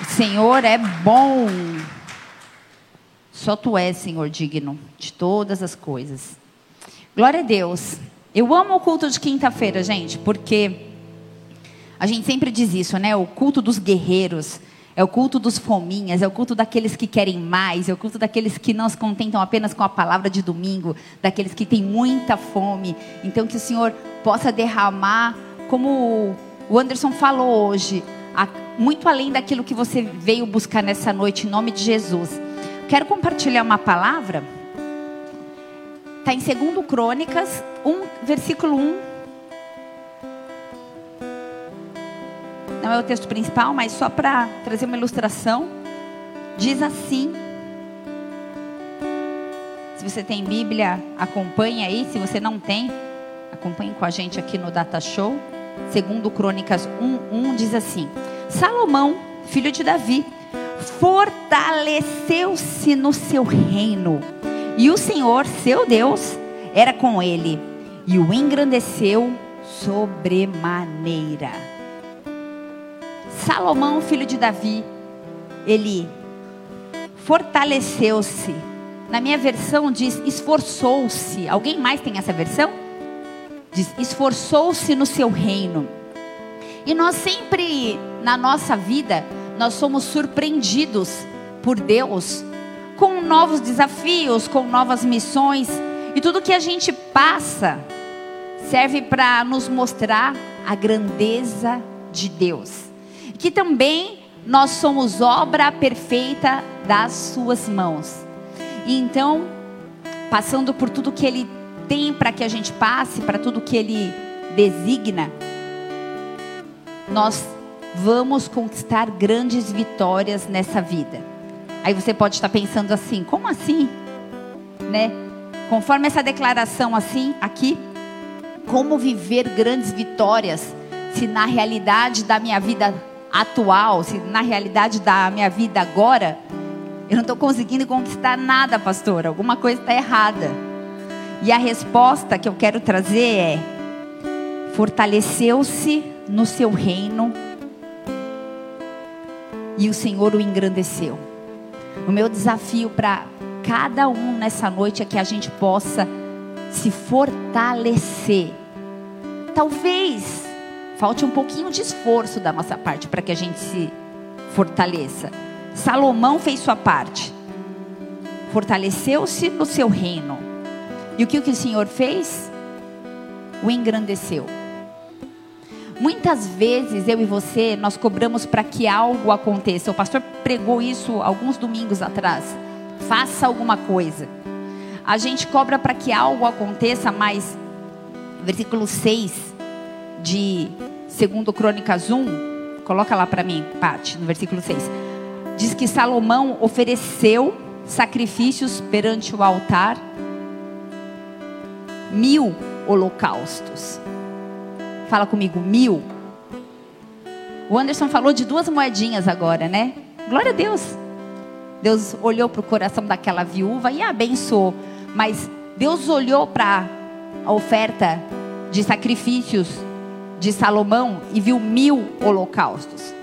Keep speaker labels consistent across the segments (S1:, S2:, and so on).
S1: O Senhor é bom. Só tu és, Senhor, digno de todas as coisas. Glória a Deus. Eu amo o culto de quinta-feira, gente, porque a gente sempre diz isso, né? O culto dos guerreiros. É o culto dos fominhas, é o culto daqueles que querem mais, é o culto daqueles que não se contentam apenas com a palavra de domingo, daqueles que têm muita fome. Então, que o Senhor possa derramar, como o Anderson falou hoje, muito além daquilo que você veio buscar nessa noite, em nome de Jesus. Quero compartilhar uma palavra. Está em 2 Crônicas 1, versículo 1. Não é o texto principal, mas só para trazer uma ilustração. Diz assim. Se você tem Bíblia, acompanhe aí. Se você não tem, acompanhe com a gente aqui no Data Show. Segundo Crônicas 1:1 diz assim: Salomão, filho de Davi, fortaleceu-se no seu reino, e o Senhor, seu Deus, era com ele, e o engrandeceu sobremaneira. Salomão, filho de Davi, ele fortaleceu-se. Na minha versão diz esforçou-se. Alguém mais tem essa versão? Esforçou-se no seu reino. E nós sempre na nossa vida, nós somos surpreendidos por Deus com novos desafios, com novas missões, e tudo que a gente passa serve para nos mostrar a grandeza de Deus. Que também nós somos obra perfeita das suas mãos. E então, passando por tudo que ele tem para que a gente passe, para tudo que ele designa, nós vamos conquistar grandes vitórias nessa vida. Aí você pode estar pensando assim: como assim? Né? Conforme essa declaração assim, aqui, como viver grandes vitórias se na realidade da minha vida atual, se na realidade da minha vida agora, eu não estou conseguindo conquistar nada, pastor. Alguma coisa está errada. E a resposta que eu quero trazer é: fortaleceu-se no seu reino e o Senhor o engrandeceu. O meu desafio para cada um nessa noite é que a gente possa se fortalecer. Talvez falte um pouquinho de esforço da nossa parte para que a gente se fortaleça. Salomão fez sua parte, fortaleceu-se no seu reino. E o que o Senhor fez? O engrandeceu. Muitas vezes eu e você nós cobramos para que algo aconteça. O pastor pregou isso alguns domingos atrás. Faça alguma coisa. A gente cobra para que algo aconteça, mas versículo 6 de 2 Crônicas 1, coloca lá para mim, Pati, no versículo 6. Diz que Salomão ofereceu sacrifícios perante o altar, mil holocaustos. Fala comigo, mil. O Anderson falou de duas moedinhas agora, né? Glória a Deus. Deus olhou para o coração daquela viúva e a abençoou. Mas Deus olhou para a oferta de sacrifícios de Salomão e viu mil holocaustos.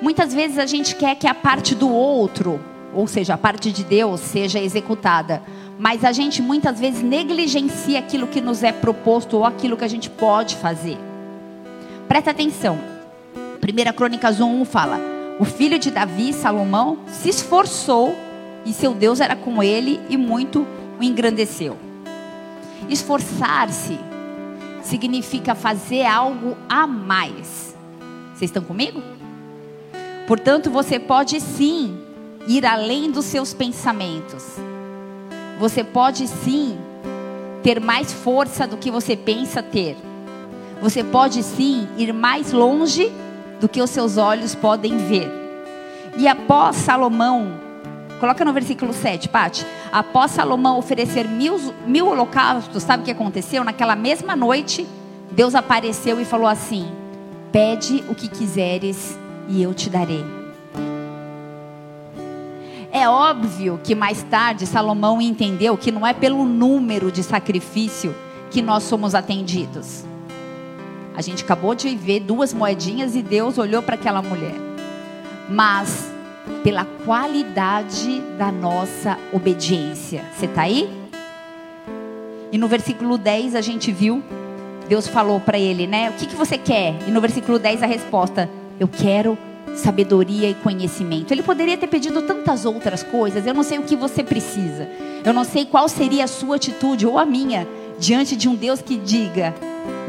S1: Muitas vezes a gente quer que a parte do outro, ou seja, a parte de Deus, seja executada mas a gente muitas vezes negligencia aquilo que nos é proposto ou aquilo que a gente pode fazer. Presta atenção. 1 Crônicas 1 fala: O filho de Davi, Salomão, se esforçou e seu Deus era com ele e muito o engrandeceu. Esforçar-se significa fazer algo a mais. Vocês estão comigo? Portanto, você pode sim ir além dos seus pensamentos você pode sim ter mais força do que você pensa ter. Você pode sim ir mais longe do que os seus olhos podem ver. E após Salomão, coloca no versículo 7, Pati. Após Salomão oferecer mil, mil holocaustos, sabe o que aconteceu? Naquela mesma noite, Deus apareceu e falou assim: Pede o que quiseres e eu te darei. É óbvio que mais tarde Salomão entendeu que não é pelo número de sacrifício que nós somos atendidos. A gente acabou de ver duas moedinhas e Deus olhou para aquela mulher. mas pela qualidade da nossa obediência. Você está aí? E no versículo 10 a gente viu, Deus falou para ele, né? O que, que você quer? E no versículo 10 a resposta: Eu quero sabedoria e conhecimento. Ele poderia ter pedido tantas outras coisas. Eu não sei o que você precisa. Eu não sei qual seria a sua atitude ou a minha diante de um Deus que diga: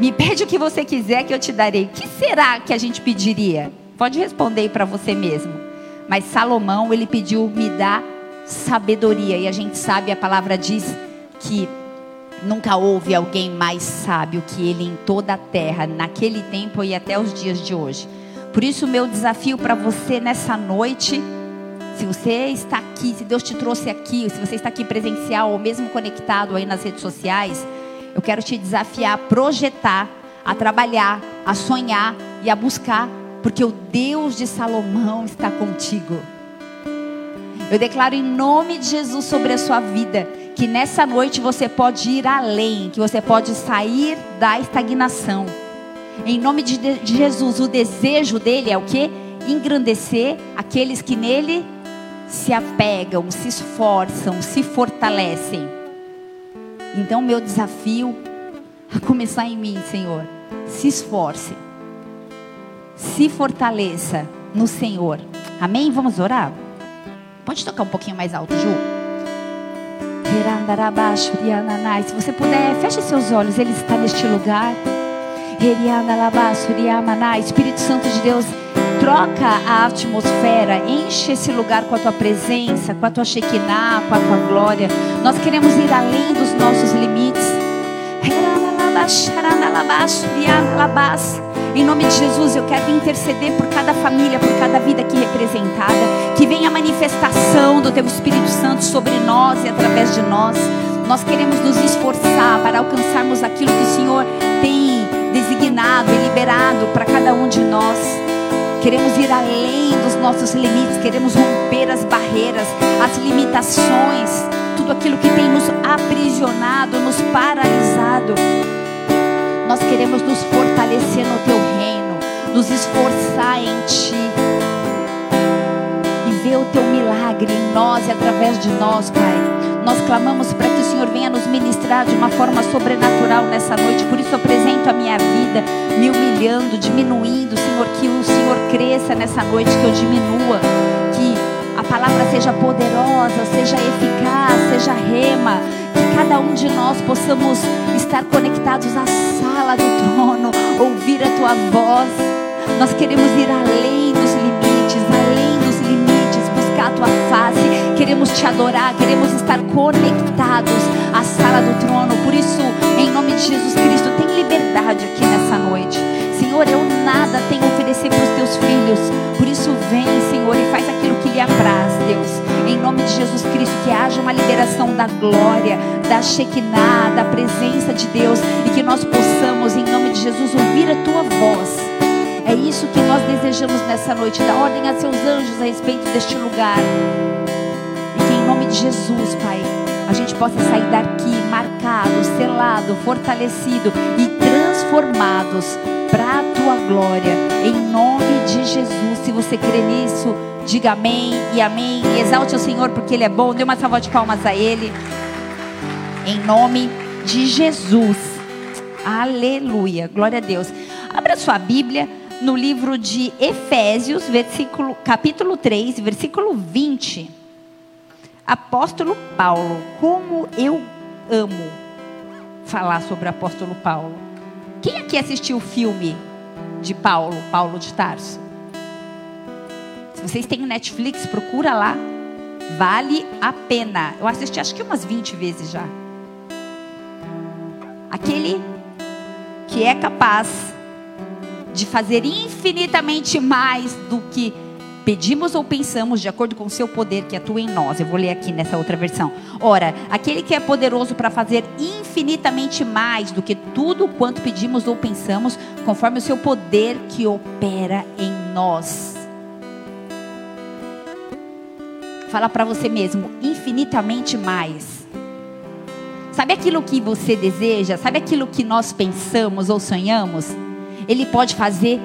S1: Me pede o que você quiser que eu te darei. O que será que a gente pediria? Pode responder para você mesmo. Mas Salomão, ele pediu: Me dá sabedoria. E a gente sabe, a palavra diz que Nunca houve alguém mais sábio que ele em toda a terra, naquele tempo e até os dias de hoje. Por isso, o meu desafio para você nessa noite, se você está aqui, se Deus te trouxe aqui, se você está aqui presencial ou mesmo conectado aí nas redes sociais, eu quero te desafiar a projetar, a trabalhar, a sonhar e a buscar, porque o Deus de Salomão está contigo. Eu declaro em nome de Jesus sobre a sua vida que nessa noite você pode ir além, que você pode sair da estagnação. Em nome de, de Jesus, o desejo dele é o que? Engrandecer aqueles que nele se apegam, se esforçam, se fortalecem. Então, meu desafio a começar em mim, Senhor, se esforce, se fortaleça no Senhor. Amém? Vamos orar? Pode tocar um pouquinho mais alto, Ju? Se você puder, feche seus olhos, Ele está neste lugar. Espírito Santo de Deus, troca a atmosfera, enche esse lugar com a tua presença, com a tua Shekinah, com a tua glória. Nós queremos ir além dos nossos limites. Em nome de Jesus, eu quero interceder por cada família, por cada vida aqui representada. Que venha a manifestação do Teu Espírito Santo sobre nós e através de nós. Nós queremos nos esforçar para alcançarmos aquilo que o Senhor tem designado e liberado para cada um de nós. Queremos ir além dos nossos limites, queremos romper as barreiras, as limitações, tudo aquilo que tem nos aprisionado, nos paralisado. Nós queremos nos fortalecer no teu reino, nos esforçar em ti e ver o teu milagre em nós e através de nós, Pai. Nós clamamos para que o Senhor venha nos ministrar de uma forma sobrenatural nessa noite. Por isso apresento a minha vida, me humilhando, diminuindo, Senhor, que o Senhor cresça nessa noite, que eu diminua, que a palavra seja poderosa, seja eficaz, seja rema, que cada um de nós possamos estar conectados à sala do trono, ouvir a tua voz. Nós queremos ir além dos limites, buscar a tua face. Queremos te adorar, queremos estar conectados à sala do trono. Por isso, em nome de Jesus Cristo, tem liberdade aqui nessa noite. Senhor, eu nada tenho a oferecer para os teus filhos. Por isso, vem, Senhor, e faz aquilo que lhe apraz, Deus em nome de Jesus Cristo, que haja uma liberação da glória, da Shekinah, da presença de Deus e que nós possamos, em nome de Jesus, ouvir a tua voz. É isso que nós desejamos nessa noite. Dá ordem a seus anjos a respeito deste lugar. E que em nome de Jesus, Pai, a gente possa sair daqui marcado, selado, fortalecido e transformados para a tua glória. Em nome de Jesus. Se você crê nisso, Diga amém e amém. E exalte o Senhor porque Ele é bom. Dê uma salva de palmas a Ele. Em nome de Jesus. Aleluia. Glória a Deus. Abra sua Bíblia no livro de Efésios, versículo, capítulo 3, versículo 20. Apóstolo Paulo. Como eu amo falar sobre o apóstolo Paulo. Quem aqui assistiu o filme de Paulo, Paulo de Tarso? vocês têm Netflix, procura lá. Vale a pena. Eu assisti acho que umas 20 vezes já. Aquele que é capaz de fazer infinitamente mais do que pedimos ou pensamos, de acordo com o seu poder que atua em nós. Eu vou ler aqui nessa outra versão. Ora, aquele que é poderoso para fazer infinitamente mais do que tudo quanto pedimos ou pensamos, conforme o seu poder que opera em nós. Fala para você mesmo, infinitamente mais. Sabe aquilo que você deseja? Sabe aquilo que nós pensamos ou sonhamos? Ele pode fazer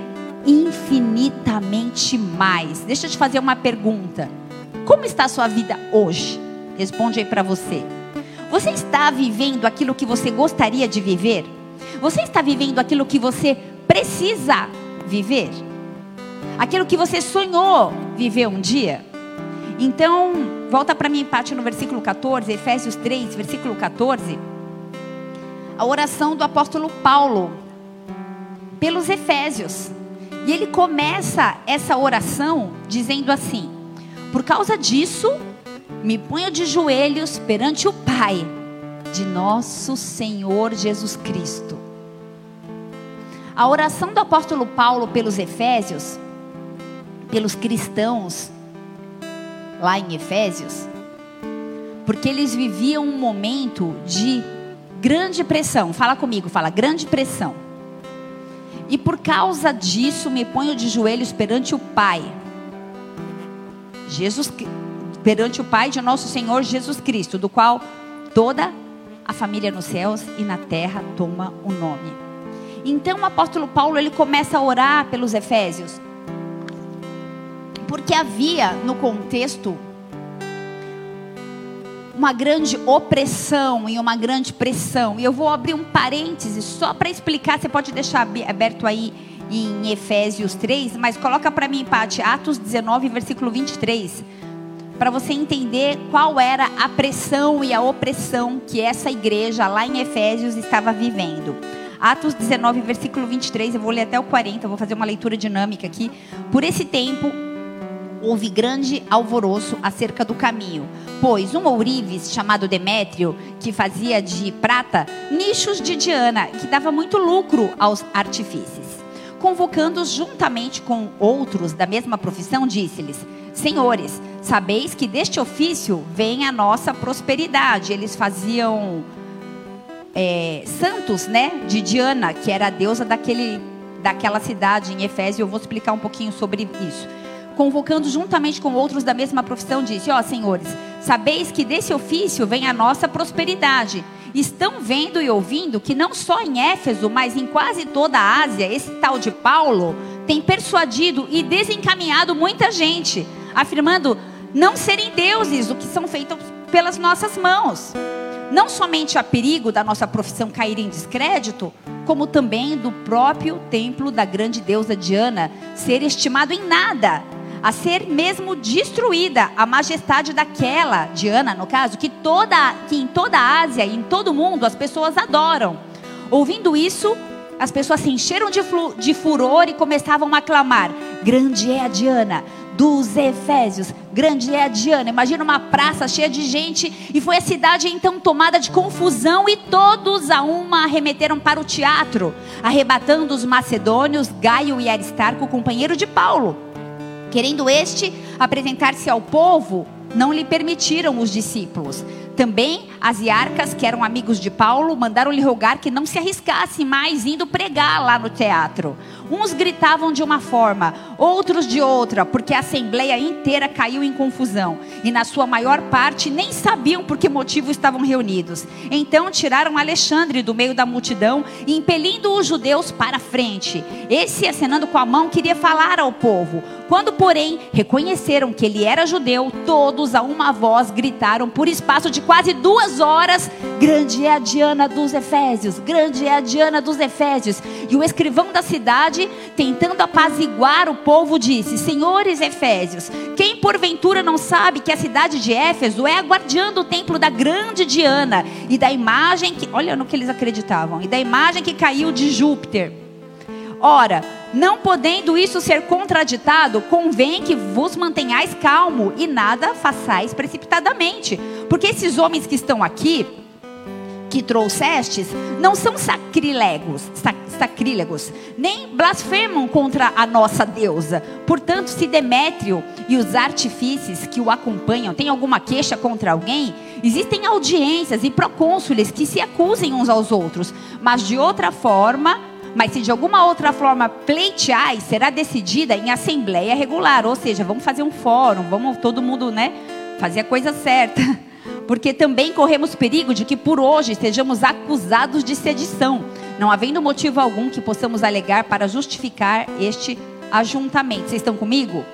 S1: infinitamente mais. Deixa eu te fazer uma pergunta. Como está a sua vida hoje? Responde aí para você. Você está vivendo aquilo que você gostaria de viver? Você está vivendo aquilo que você precisa viver? Aquilo que você sonhou viver um dia? Então, volta para mim, Pati, no versículo 14, Efésios 3, versículo 14. A oração do apóstolo Paulo pelos Efésios. E ele começa essa oração dizendo assim: Por causa disso, me ponho de joelhos perante o Pai de nosso Senhor Jesus Cristo. A oração do apóstolo Paulo pelos Efésios, pelos cristãos lá em Efésios, porque eles viviam um momento de grande pressão. Fala comigo, fala grande pressão. E por causa disso me ponho de joelhos perante o Pai. Jesus perante o Pai de nosso Senhor Jesus Cristo, do qual toda a família nos céus e na terra toma o nome. Então o apóstolo Paulo ele começa a orar pelos efésios. Porque havia no contexto uma grande opressão e uma grande pressão. E eu vou abrir um parêntese só para explicar, você pode deixar aberto aí em Efésios 3, mas coloca para mim, Pati, Atos 19, versículo 23 para você entender qual era a pressão e a opressão que essa igreja lá em Efésios estava vivendo. Atos 19, versículo 23, eu vou ler até o 40, vou fazer uma leitura dinâmica aqui. Por esse tempo, houve grande alvoroço acerca do caminho, pois um ourives chamado Demétrio, que fazia de prata nichos de Diana, que dava muito lucro aos artifícios. Convocando-os juntamente com outros da mesma profissão, disse-lhes: Senhores, sabeis que deste ofício vem a nossa prosperidade. Eles faziam é, santos, né, de Diana, que era a deusa daquele, daquela cidade em Efésio. Eu vou explicar um pouquinho sobre isso. Convocando juntamente com outros da mesma profissão, disse: Ó, oh, senhores, sabeis que desse ofício vem a nossa prosperidade. Estão vendo e ouvindo que não só em Éfeso, mas em quase toda a Ásia, esse tal de Paulo tem persuadido e desencaminhado muita gente afirmando não serem deuses o que são feitos pelas nossas mãos. Não somente há perigo da nossa profissão cair em descrédito, como também do próprio templo da grande deusa Diana ser estimado em nada, a ser mesmo destruída a majestade daquela Diana, no caso, que toda que em toda a Ásia e em todo o mundo as pessoas adoram. Ouvindo isso, as pessoas se encheram de, de furor e começavam a clamar: Grande é a Diana, dos Efésios. Grande é a Diana. Imagina uma praça cheia de gente. E foi a cidade então tomada de confusão. E todos a uma arremeteram para o teatro, arrebatando os macedônios, Gaio e Aristarco, companheiro de Paulo. Querendo este apresentar-se ao povo, não lhe permitiram os discípulos. Também as iarcas, que eram amigos de Paulo, mandaram-lhe rogar que não se arriscasse mais indo pregar lá no teatro. Uns gritavam de uma forma, outros de outra, porque a assembleia inteira caiu em confusão. E na sua maior parte nem sabiam por que motivo estavam reunidos. Então tiraram Alexandre do meio da multidão, impelindo os judeus para frente. Esse, acenando com a mão, queria falar ao povo. Quando, porém, reconheceram que ele era judeu, todos a uma voz gritaram por espaço de quase duas horas: Grande é a Diana dos Efésios, grande é a Diana dos Efésios. E o escrivão da cidade, tentando apaziguar o povo, disse: Senhores Efésios, quem porventura não sabe que a cidade de Éfeso é a guardiã do templo da grande Diana e da imagem que, olha no que eles acreditavam, e da imagem que caiu de Júpiter. Ora, não podendo isso ser contraditado, convém que vos mantenhais calmo e nada façais precipitadamente. Porque esses homens que estão aqui, que trouxestes, não são sacrílegos, sacrílegos, nem blasfemam contra a nossa deusa. Portanto, se Demétrio e os artifícios que o acompanham têm alguma queixa contra alguém, existem audiências e procônsules que se acusem uns aos outros. Mas de outra forma, mas se de alguma outra forma pleitear, será decidida em assembleia regular. Ou seja, vamos fazer um fórum, vamos todo mundo, né, fazer a coisa certa. Porque também corremos perigo de que por hoje sejamos acusados de sedição, não havendo motivo algum que possamos alegar para justificar este ajuntamente. Vocês estão comigo?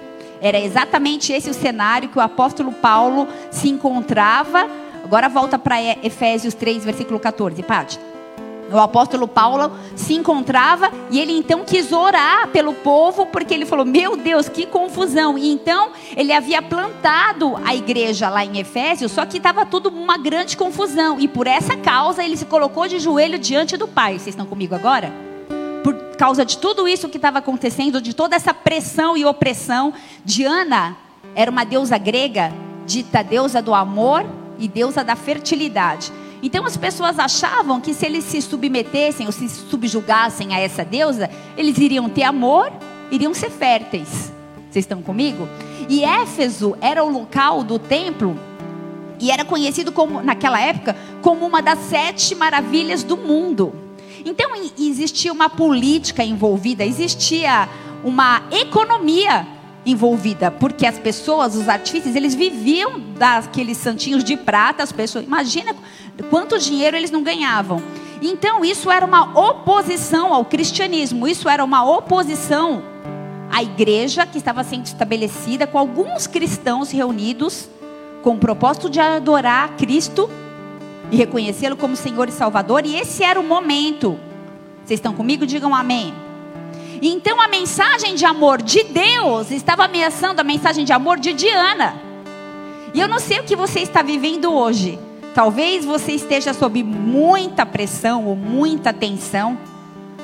S1: Era exatamente esse o cenário que o apóstolo Paulo se encontrava. Agora volta para Efésios 3, versículo 14, Pátio. O apóstolo Paulo se encontrava e ele então quis orar pelo povo, porque ele falou: Meu Deus, que confusão! E então ele havia plantado a igreja lá em Efésios, só que estava tudo uma grande confusão. E por essa causa ele se colocou de joelho diante do Pai. Vocês estão comigo agora? Por causa de tudo isso que estava acontecendo, de toda essa pressão e opressão, Diana era uma deusa grega, dita deusa do amor e deusa da fertilidade. Então as pessoas achavam que se eles se submetessem ou se subjugassem a essa deusa, eles iriam ter amor, iriam ser férteis. Vocês estão comigo? E Éfeso era o local do templo e era conhecido como naquela época como uma das sete maravilhas do mundo. Então existia uma política envolvida, existia uma economia envolvida, porque as pessoas, os artífices, eles viviam daqueles santinhos de prata, as pessoas, imagina quanto dinheiro eles não ganhavam. Então isso era uma oposição ao cristianismo, isso era uma oposição à igreja que estava sendo estabelecida com alguns cristãos reunidos com o propósito de adorar Cristo e reconhecê-lo como Senhor e Salvador, e esse era o momento. Vocês estão comigo? Digam amém. Então a mensagem de amor de Deus estava ameaçando a mensagem de amor de Diana. E eu não sei o que você está vivendo hoje. Talvez você esteja sob muita pressão ou muita tensão,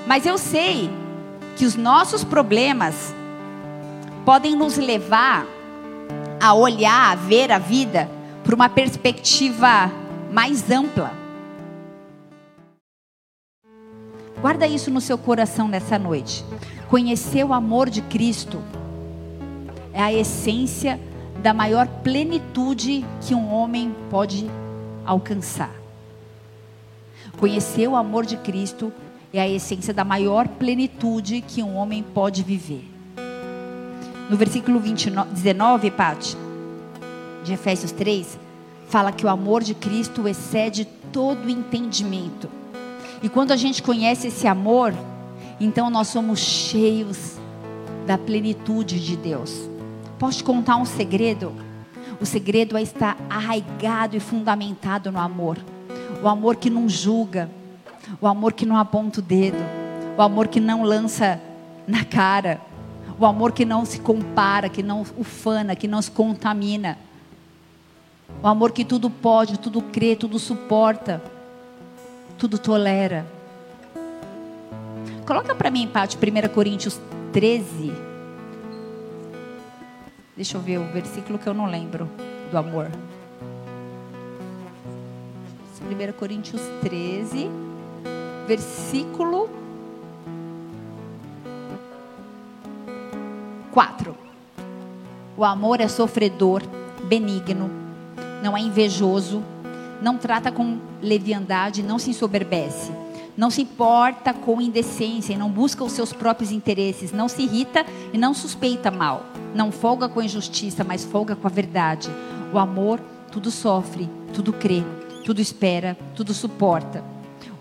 S1: mas eu sei que os nossos problemas podem nos levar a olhar, a ver a vida por uma perspectiva mais ampla. Guarda isso no seu coração nessa noite. Conhecer o amor de Cristo é a essência da maior plenitude que um homem pode alcançar. Conhecer o amor de Cristo é a essência da maior plenitude que um homem pode viver. No versículo 29, 19, Pati, de Efésios 3, fala que o amor de Cristo excede todo entendimento. E quando a gente conhece esse amor, então nós somos cheios da plenitude de Deus. Posso te contar um segredo? O segredo é estar arraigado e fundamentado no amor. O amor que não julga, o amor que não aponta o dedo, o amor que não lança na cara, o amor que não se compara, que não ufana, que não se contamina. O amor que tudo pode, tudo crê, tudo suporta tudo tolera. Coloca para mim, Pátio, 1 Coríntios 13. Deixa eu ver o versículo que eu não lembro do amor. 1 Coríntios 13, versículo 4. O amor é sofredor, benigno, não é invejoso, não trata com leviandade, não se ensoberbece, não se importa com indecência não busca os seus próprios interesses, não se irrita e não suspeita mal, não folga com a injustiça, mas folga com a verdade. O amor tudo sofre, tudo crê, tudo espera, tudo suporta.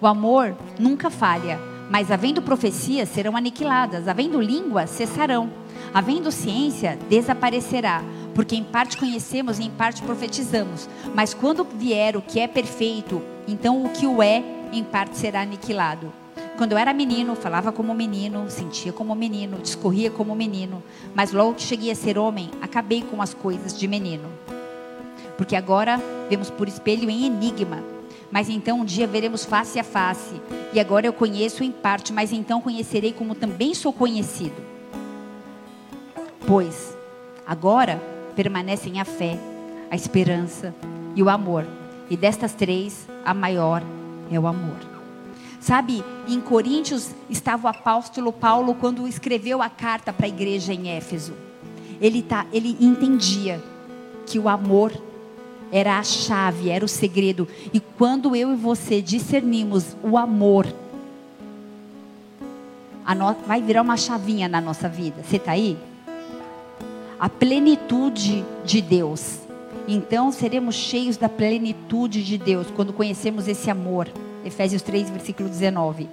S1: O amor nunca falha, mas havendo profecias serão aniquiladas, havendo língua cessarão, havendo ciência desaparecerá porque em parte conhecemos e em parte profetizamos. Mas quando vier o que é perfeito, então o que o é, em parte será aniquilado. Quando eu era menino, falava como menino, sentia como menino, discorria como menino, mas logo que cheguei a ser homem, acabei com as coisas de menino. Porque agora vemos por espelho em enigma, mas então um dia veremos face a face. E agora eu conheço em parte, mas então conhecerei como também sou conhecido. Pois agora permanecem a fé, a esperança e o amor. E destas três, a maior é o amor. Sabe, em Coríntios estava o apóstolo Paulo quando escreveu a carta para a igreja em Éfeso. Ele, tá, ele entendia que o amor era a chave, era o segredo. E quando eu e você discernimos o amor, no, vai virar uma chavinha na nossa vida. Você está aí? A plenitude de Deus. Então seremos cheios da plenitude de Deus quando conhecemos esse amor. Efésios 3, versículo 19.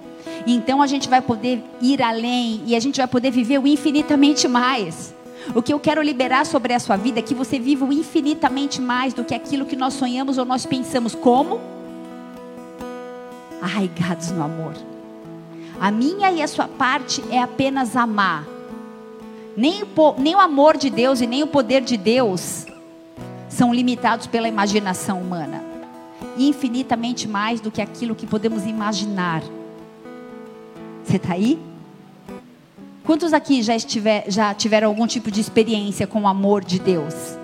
S1: Então a gente vai poder ir além e a gente vai poder viver o infinitamente mais. O que eu quero liberar sobre a sua vida é que você viva o infinitamente mais do que aquilo que nós sonhamos ou nós pensamos. Como? Arraigados no amor. A minha e a sua parte é apenas amar. Nem o, nem o amor de Deus e nem o poder de Deus são limitados pela imaginação humana. Infinitamente mais do que aquilo que podemos imaginar. Você está aí? Quantos aqui já, estiver, já tiveram algum tipo de experiência com o amor de Deus?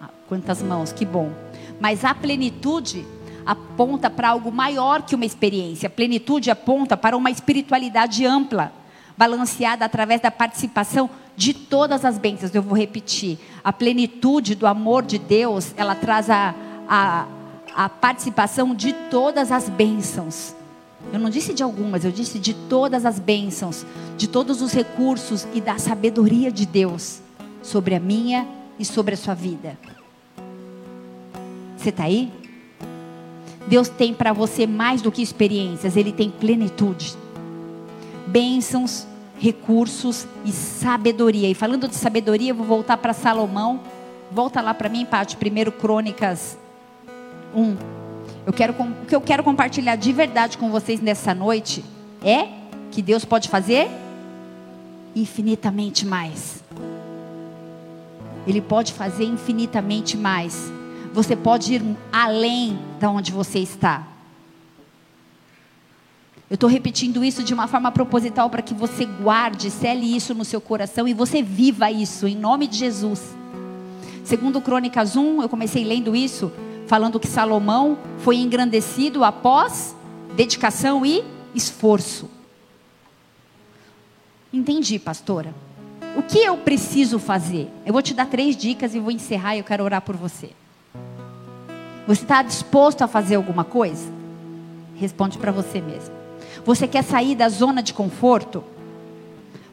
S1: Ah, quantas mãos, que bom. Mas a plenitude aponta para algo maior que uma experiência. A plenitude aponta para uma espiritualidade ampla, balanceada através da participação de todas as bênçãos. Eu vou repetir. A plenitude do amor de Deus, ela traz a, a, a participação de todas as bênçãos. Eu não disse de algumas, eu disse de todas as bênçãos, de todos os recursos e da sabedoria de Deus sobre a minha e sobre a sua vida. Você está aí? Deus tem para você mais do que experiências, Ele tem plenitude, bênçãos, recursos e sabedoria. E falando de sabedoria, vou voltar para Salomão. Volta lá para mim, Pátio, primeiro Crônicas 1. Eu quero, o que eu quero compartilhar de verdade com vocês nessa noite é que Deus pode fazer infinitamente mais. Ele pode fazer infinitamente mais você pode ir além da onde você está. Eu estou repetindo isso de uma forma proposital para que você guarde, cele isso no seu coração e você viva isso em nome de Jesus. Segundo Crônicas 1, eu comecei lendo isso, falando que Salomão foi engrandecido após dedicação e esforço. Entendi, pastora. O que eu preciso fazer? Eu vou te dar três dicas e vou encerrar e eu quero orar por você. Você está disposto a fazer alguma coisa? Responde para você mesmo. Você quer sair da zona de conforto?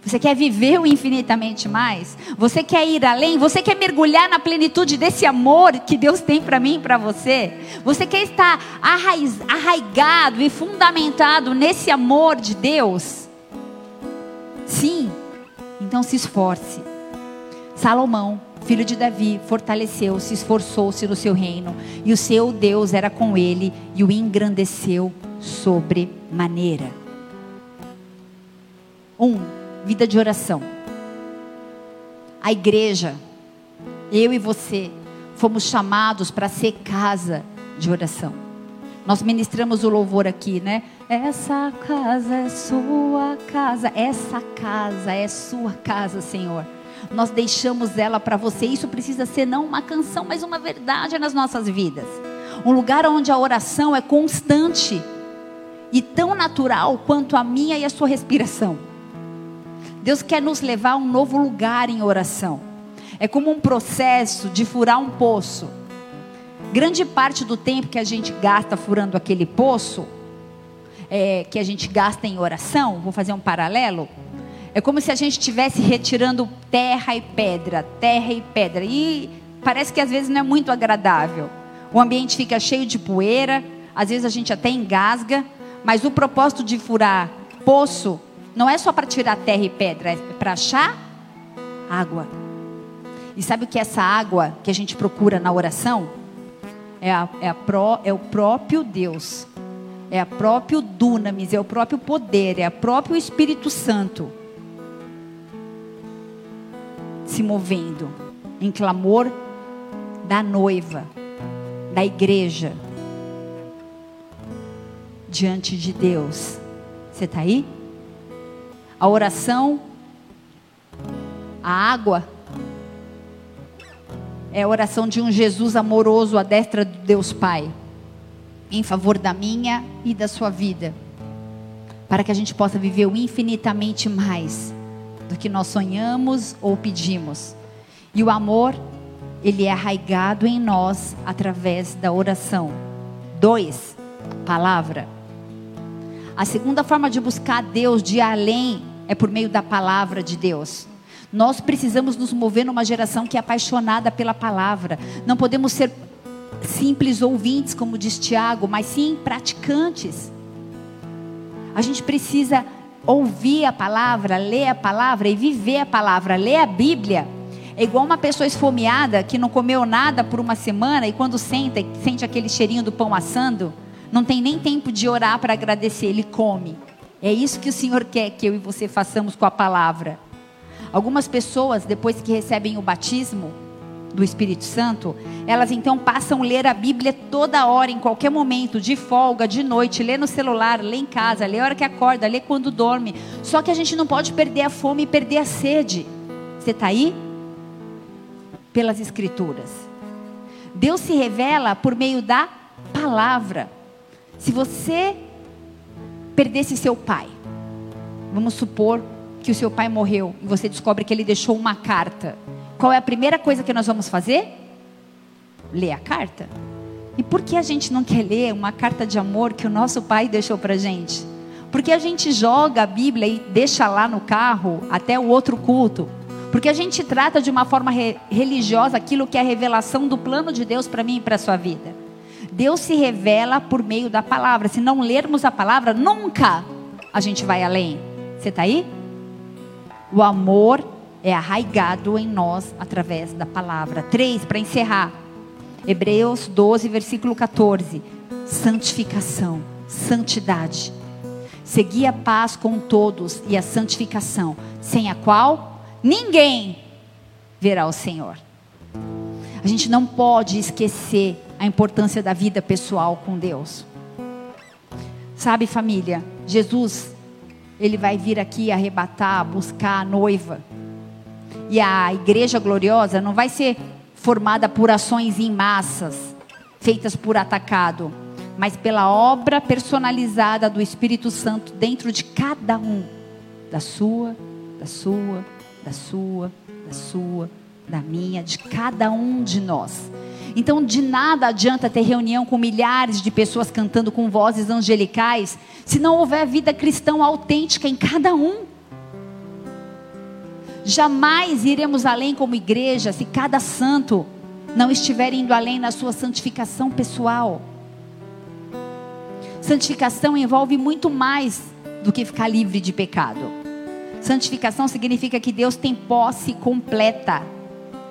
S1: Você quer viver o infinitamente mais? Você quer ir além? Você quer mergulhar na plenitude desse amor que Deus tem para mim e para você? Você quer estar arraiz, arraigado e fundamentado nesse amor de Deus? Sim. Então se esforce. Salomão filho de Davi, fortaleceu, se esforçou-se no seu reino, e o seu Deus era com ele e o engrandeceu sobremaneira. Um, vida de oração. A igreja, eu e você, fomos chamados para ser casa de oração. Nós ministramos o louvor aqui, né? Essa casa é sua casa, essa casa é sua casa, Senhor nós deixamos ela para você. Isso precisa ser não uma canção, mas uma verdade nas nossas vidas. Um lugar onde a oração é constante e tão natural quanto a minha e a sua respiração. Deus quer nos levar a um novo lugar em oração. É como um processo de furar um poço. Grande parte do tempo que a gente gasta furando aquele poço, é, que a gente gasta em oração, vou fazer um paralelo é como se a gente estivesse retirando terra e pedra, terra e pedra. E parece que às vezes não é muito agradável. O ambiente fica cheio de poeira, às vezes a gente até engasga, mas o propósito de furar poço não é só para tirar terra e pedra, é para achar água. E sabe o que é essa água que a gente procura na oração? É, a, é, a pro, é o próprio Deus, é o próprio dunamis, é o próprio poder, é o próprio Espírito Santo se movendo em clamor da noiva, da igreja, diante de Deus. Você está aí? A oração, a água, é a oração de um Jesus amoroso à destra de Deus Pai, em favor da minha e da sua vida, para que a gente possa viver infinitamente mais do que nós sonhamos ou pedimos. E o amor, ele é arraigado em nós através da oração. Dois, palavra. A segunda forma de buscar Deus de além é por meio da palavra de Deus. Nós precisamos nos mover numa geração que é apaixonada pela palavra. Não podemos ser simples ouvintes, como diz Tiago, mas sim praticantes. A gente precisa ouvir a palavra, ler a palavra e viver a palavra, ler a Bíblia. É igual uma pessoa esfomeada que não comeu nada por uma semana e quando senta sente aquele cheirinho do pão assando, não tem nem tempo de orar para agradecer, ele come. É isso que o Senhor quer que eu e você façamos com a palavra. Algumas pessoas, depois que recebem o batismo, do Espírito Santo, elas então passam a ler a Bíblia toda hora, em qualquer momento, de folga, de noite, lê no celular, lê em casa, lê a hora que acorda, lê quando dorme. Só que a gente não pode perder a fome e perder a sede. Você está aí? Pelas Escrituras. Deus se revela por meio da palavra. Se você perdesse seu pai, vamos supor que o seu pai morreu e você descobre que ele deixou uma carta qual é a primeira coisa que nós vamos fazer? Ler a carta. E por que a gente não quer ler uma carta de amor que o nosso pai deixou para gente? Porque a gente joga a Bíblia e deixa lá no carro até o outro culto. Porque a gente trata de uma forma re religiosa aquilo que é a revelação do plano de Deus para mim e para a sua vida. Deus se revela por meio da palavra. Se não lermos a palavra, nunca a gente vai além. Você está aí? O amor é arraigado em nós através da palavra. Três, para encerrar. Hebreus 12, versículo 14. Santificação, santidade. Segui a paz com todos e a santificação, sem a qual ninguém verá o Senhor. A gente não pode esquecer a importância da vida pessoal com Deus. Sabe, família, Jesus, ele vai vir aqui arrebatar, buscar a noiva. E a igreja gloriosa não vai ser formada por ações em massas, feitas por atacado, mas pela obra personalizada do Espírito Santo dentro de cada um, da sua, da sua, da sua, da sua, da minha, de cada um de nós. Então, de nada adianta ter reunião com milhares de pessoas cantando com vozes angelicais, se não houver vida cristã autêntica em cada um. Jamais iremos além como igreja se cada santo não estiver indo além na sua santificação pessoal. Santificação envolve muito mais do que ficar livre de pecado. Santificação significa que Deus tem posse completa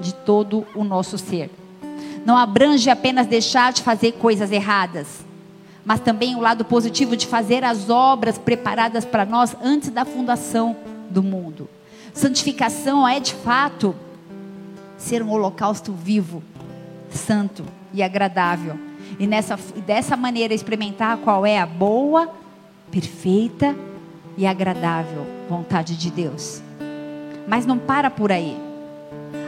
S1: de todo o nosso ser. Não abrange apenas deixar de fazer coisas erradas, mas também o lado positivo de fazer as obras preparadas para nós antes da fundação do mundo. Santificação é de fato ser um holocausto vivo, santo e agradável. E nessa, dessa maneira experimentar qual é a boa, perfeita e agradável vontade de Deus. Mas não para por aí.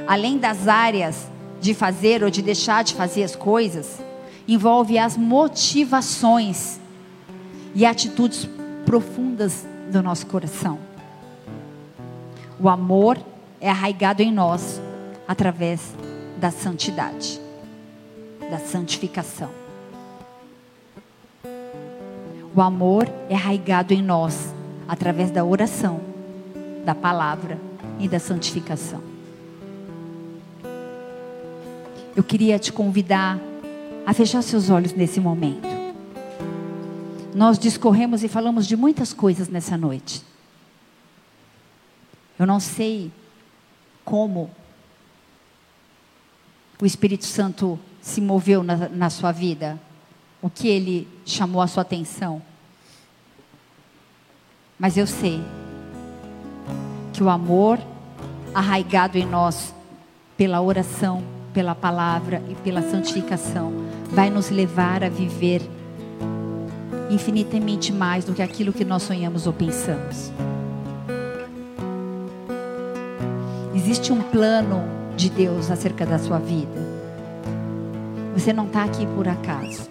S1: Além das áreas de fazer ou de deixar de fazer as coisas, envolve as motivações e atitudes profundas do nosso coração. O amor é arraigado em nós através da santidade, da santificação. O amor é arraigado em nós através da oração, da palavra e da santificação. Eu queria te convidar a fechar seus olhos nesse momento. Nós discorremos e falamos de muitas coisas nessa noite. Eu não sei como o Espírito Santo se moveu na, na sua vida, o que ele chamou a sua atenção. Mas eu sei que o amor arraigado em nós pela oração, pela palavra e pela santificação vai nos levar a viver infinitamente mais do que aquilo que nós sonhamos ou pensamos. Existe um plano de Deus acerca da sua vida. Você não está aqui por acaso.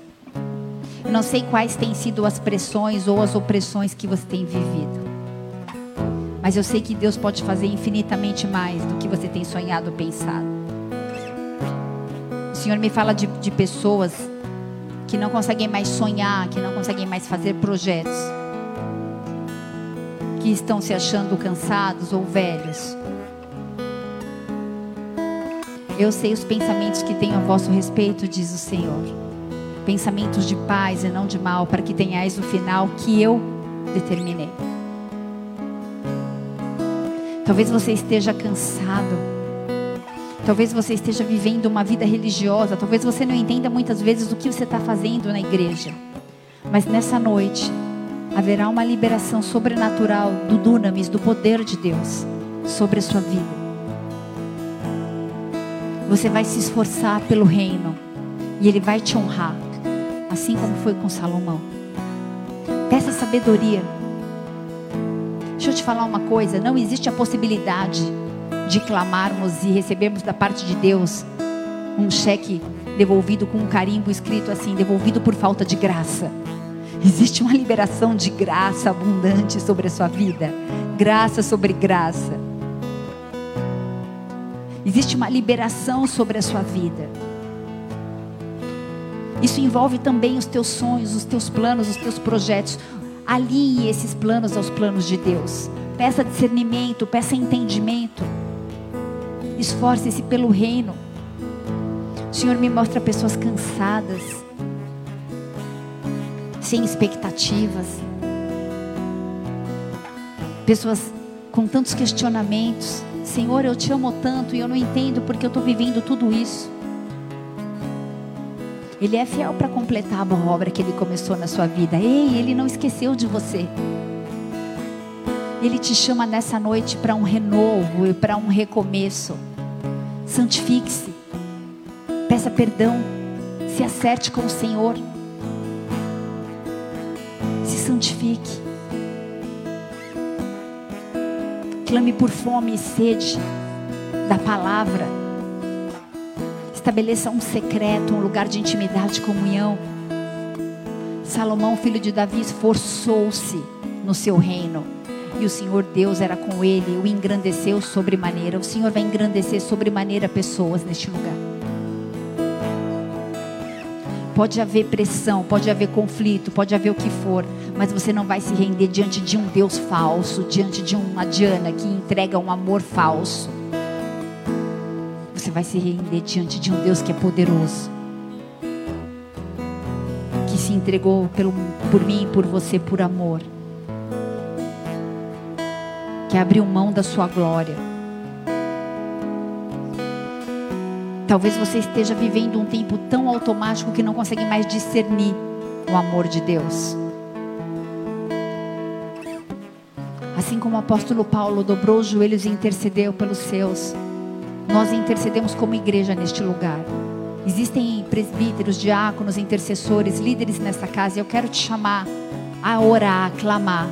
S1: Não sei quais têm sido as pressões ou as opressões que você tem vivido. Mas eu sei que Deus pode fazer infinitamente mais do que você tem sonhado ou pensado. Senhor me fala de, de pessoas que não conseguem mais sonhar, que não conseguem mais fazer projetos, que estão se achando cansados ou velhos Eu sei os pensamentos que tenho a vosso respeito, diz o Senhor. Pensamentos de paz e não de mal, para que tenhais o final que eu determinei. Talvez você esteja cansado. Talvez você esteja vivendo uma vida religiosa. Talvez você não entenda muitas vezes o que você está fazendo na igreja. Mas nessa noite, haverá uma liberação sobrenatural do dunamis, do poder de Deus sobre a sua vida. Você vai se esforçar pelo reino e ele vai te honrar, assim como foi com Salomão. Peça sabedoria. Deixa eu te falar uma coisa: não existe a possibilidade de clamarmos e recebermos da parte de Deus um cheque devolvido com um carimbo escrito assim: devolvido por falta de graça. Existe uma liberação de graça abundante sobre a sua vida. Graça sobre graça. Existe uma liberação sobre a sua vida. Isso envolve também os teus sonhos, os teus planos, os teus projetos. Alinhe esses planos aos planos de Deus. Peça discernimento, peça entendimento. Esforce-se pelo reino. O Senhor me mostra pessoas cansadas sem expectativas. Pessoas com tantos questionamentos. Senhor, eu te amo tanto e eu não entendo porque eu estou vivendo tudo isso. Ele é fiel para completar a obra que ele começou na sua vida. Ei, ele não esqueceu de você. Ele te chama nessa noite para um renovo e para um recomeço. Santifique-se. Peça perdão. Se acerte com o Senhor santifique. Clame por fome e sede da palavra. Estabeleça um secreto, um lugar de intimidade comunhão. Salomão, filho de Davi, esforçou-se no seu reino. E o Senhor Deus era com ele, o engrandeceu sobremaneira. O Senhor vai engrandecer sobremaneira pessoas neste lugar. Pode haver pressão, pode haver conflito, pode haver o que for, mas você não vai se render diante de um Deus falso, diante de uma Diana que entrega um amor falso. Você vai se render diante de um Deus que é poderoso, que se entregou pelo, por mim e por você por amor, que abriu mão da sua glória. Talvez você esteja vivendo um tempo tão automático que não consegue mais discernir o amor de Deus. Assim como o apóstolo Paulo dobrou os joelhos e intercedeu pelos seus, nós intercedemos como igreja neste lugar. Existem presbíteros, diáconos, intercessores, líderes nessa casa, e eu quero te chamar a orar, a clamar.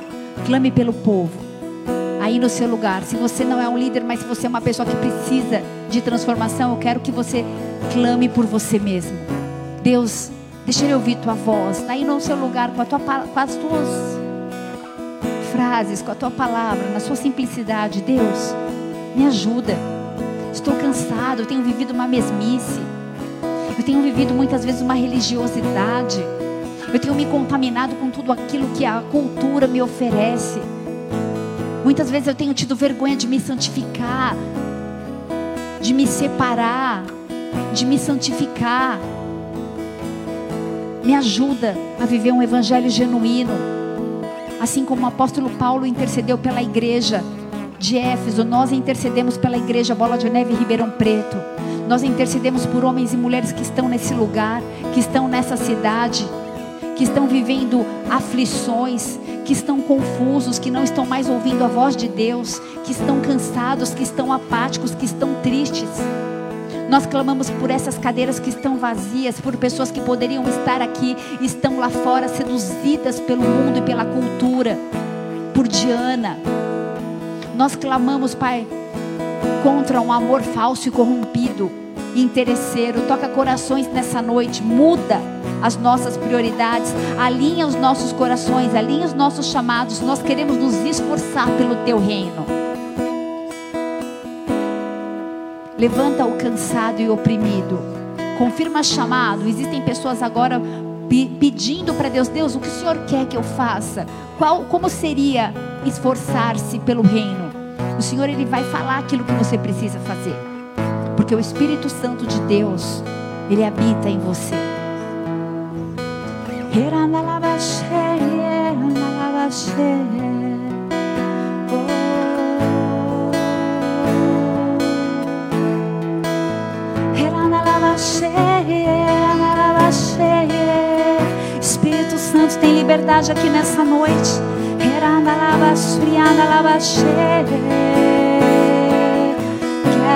S1: Clame pelo povo. Aí no seu lugar, se você não é um líder, mas se você é uma pessoa que precisa de transformação, eu quero que você clame por você mesmo. Deus, deixa ele ouvir tua voz. Aí no seu lugar, com, tua, com as tuas frases, com a tua palavra, na sua simplicidade. Deus, me ajuda. Estou cansado, eu tenho vivido uma mesmice. Eu tenho vivido muitas vezes uma religiosidade. Eu tenho me contaminado com tudo aquilo que a cultura me oferece. Muitas vezes eu tenho tido vergonha de me santificar, de me separar, de me santificar. Me ajuda a viver um evangelho genuíno Assim como o apóstolo Paulo intercedeu pela igreja de Éfeso, nós intercedemos pela igreja Bola de Neve Ribeirão Preto. Nós intercedemos por homens e mulheres que estão nesse lugar, que estão nessa cidade, que estão vivendo aflições, que estão confusos, que não estão mais ouvindo a voz de Deus, que estão cansados, que estão apáticos, que estão tristes. Nós clamamos por essas cadeiras que estão vazias, por pessoas que poderiam estar aqui, estão lá fora seduzidas pelo mundo e pela cultura, por Diana. Nós clamamos, Pai, contra um amor falso e corrompido, interesseiro. Toca corações nessa noite, muda as nossas prioridades, alinha os nossos corações, alinha os nossos chamados. Nós queremos nos esforçar pelo Teu reino. Levanta o cansado e oprimido. Confirma chamado. Existem pessoas agora pedindo para Deus, Deus, o que o Senhor quer que eu faça? Qual, como seria esforçar-se pelo reino? O Senhor ele vai falar aquilo que você precisa fazer. Porque o Espírito Santo de Deus, ele habita em você. Espírito Santo tem liberdade aqui nessa noite.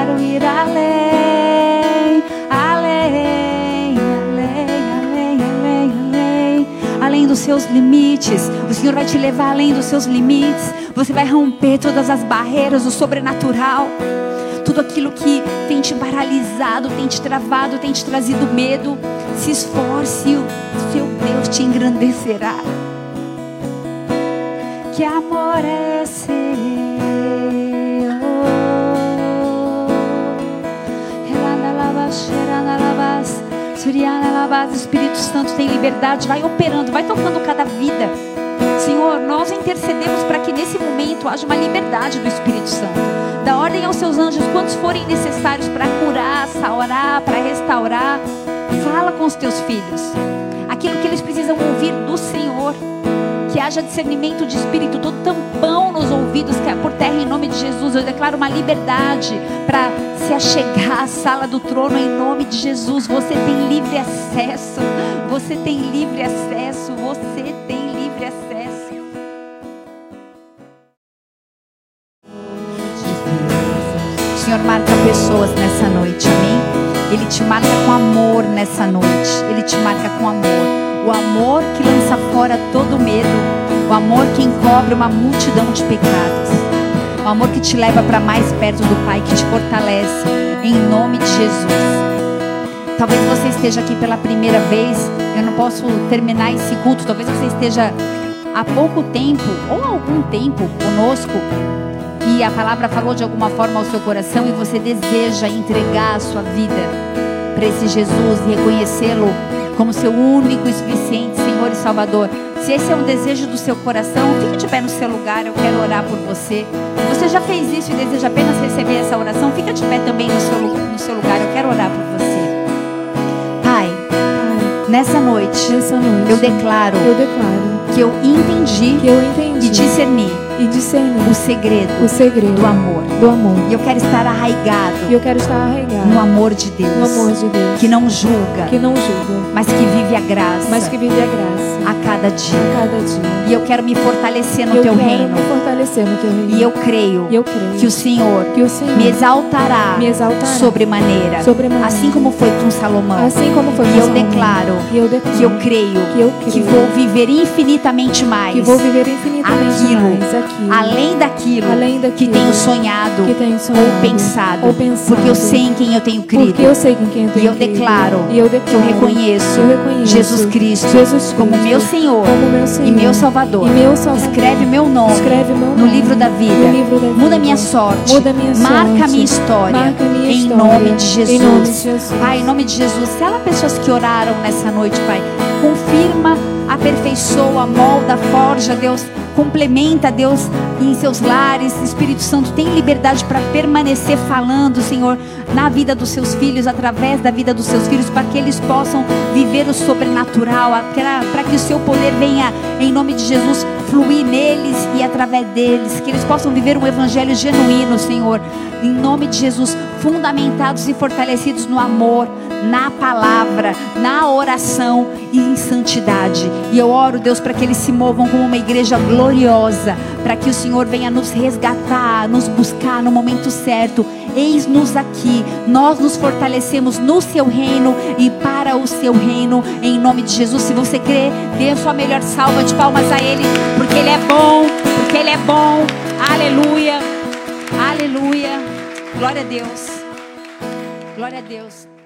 S1: Quero ir além, além, além, além, além, além, além dos seus limites. O Senhor vai te levar além dos seus limites. Você vai romper todas as barreiras do sobrenatural. Tudo aquilo que tem te paralisado, tem te travado, tem te trazido medo. Se esforce, o seu Deus te engrandecerá. Que amor é esse? Espírito Santo tem liberdade, vai operando, vai tocando cada vida. Senhor, nós intercedemos para que nesse momento haja uma liberdade do Espírito Santo. Da ordem aos seus anjos, quantos forem necessários para curar, saurar, para restaurar. Fala com os teus filhos. Aquilo que eles precisam ouvir do Senhor. Que haja discernimento de espírito, todo tampão nos ouvidos que é por terra em nome de Jesus. Eu declaro uma liberdade para se achegar à sala do trono em nome de Jesus. Você tem livre acesso. Você tem livre acesso. Você tem livre acesso. O Senhor marca pessoas nessa noite, amém? Ele te marca com amor nessa noite. Ele te marca com amor. O amor que lança fora todo medo. O amor que encobre uma multidão de pecados. O amor que te leva para mais perto do Pai, que te fortalece. Em nome de Jesus. Talvez você esteja aqui pela primeira vez. Eu não posso terminar esse culto. Talvez você esteja há pouco tempo ou algum tempo conosco e a palavra falou de alguma forma ao seu coração e você deseja entregar a sua vida para esse Jesus e reconhecê-lo como seu único e suficiente Senhor e Salvador. Se esse é um desejo do seu coração, fique de pé no seu lugar, eu quero orar por você. Se você já fez isso e deseja apenas receber essa oração, fica de pé também no seu, no seu lugar, eu quero orar por você. Pai, nessa noite,
S2: Nessa noite,
S1: eu declaro
S2: eu declaro
S1: que eu entendi
S2: que eu entendi
S1: e discerni
S2: e discerni
S1: o segredo
S2: o segredo
S1: do amor.
S2: do amor.
S1: E eu quero estar arraigado
S2: E eu quero estar arraigado
S1: no amor de Deus,
S2: no amor de Deus,
S1: que não julga,
S2: que não julga,
S1: mas que vive a graça
S2: mas que vive a graça
S1: a cada dia.
S2: a cada dia.
S1: E eu quero me fortalecer no
S2: eu
S1: teu reino.
S2: Fortalecer no teu reino.
S1: E eu creio
S2: E eu creio
S1: que o Senhor
S2: que o Senhor
S1: me exaltará,
S2: me exaltará
S1: sobremaneira,
S2: sobremaneira,
S1: assim como foi com Salomão.
S2: assim como foi
S1: E
S2: com
S1: eu
S2: Salomão.
S1: declaro
S2: E eu declaro
S1: que eu creio
S2: que eu creio
S1: que vou viver infinitamente mais,
S2: que vou viver infinitamente
S1: aquilo,
S2: mais aquilo,
S1: além daquilo,
S2: além
S1: que
S2: daquilo
S1: tenho sonhado,
S2: que tenho sonhado,
S1: ou pensado,
S2: ou pensado,
S1: porque eu sei em quem eu tenho crido.
S2: porque eu sei em quem eu tenho
S1: E eu
S2: crido.
S1: declaro
S2: e eu
S1: que eu
S2: declaro
S1: reconheço,
S2: que eu reconheço
S1: Jesus Cristo,
S2: Jesus
S1: como
S2: Cristo
S1: meu Senhor,
S2: como meu Senhor
S1: e meu Salvador.
S2: e meu Salvador.
S1: Escreve meu nome,
S2: Escreve meu
S1: no livro da vida.
S2: no livro da
S1: Muda minha sorte.
S2: Muda minha
S1: Marca
S2: sorte.
S1: minha história.
S2: Marca a minha
S1: em
S2: história.
S1: nome de Jesus.
S2: Em nome de Jesus.
S1: Pai, em nome de Jesus. Se ela pessoas que oraram nessa noite, Pai, confirma, aperfeiçoa, molda, forja, Deus. Complementa, Deus, em seus lares. Espírito Santo tem liberdade para permanecer falando, Senhor, na vida dos seus filhos, através da vida dos seus filhos, para que eles possam viver o sobrenatural, para que o seu poder venha, em nome de Jesus, fluir neles e através deles, que eles possam viver um evangelho genuíno, Senhor, em nome de Jesus, fundamentados e fortalecidos no amor, na palavra, na oração e em santidade. E eu oro, Deus, para que eles se movam como uma igreja gloriosa, para que o Senhor venha nos resgatar, nos buscar no momento certo. Eis-nos aqui, nós nos fortalecemos no seu reino e para o seu reino, em nome de Jesus. Se você crê, dê a sua melhor salva de palmas a Ele, porque Ele é bom, porque Ele é bom. Aleluia, aleluia. Glória a Deus, glória a Deus.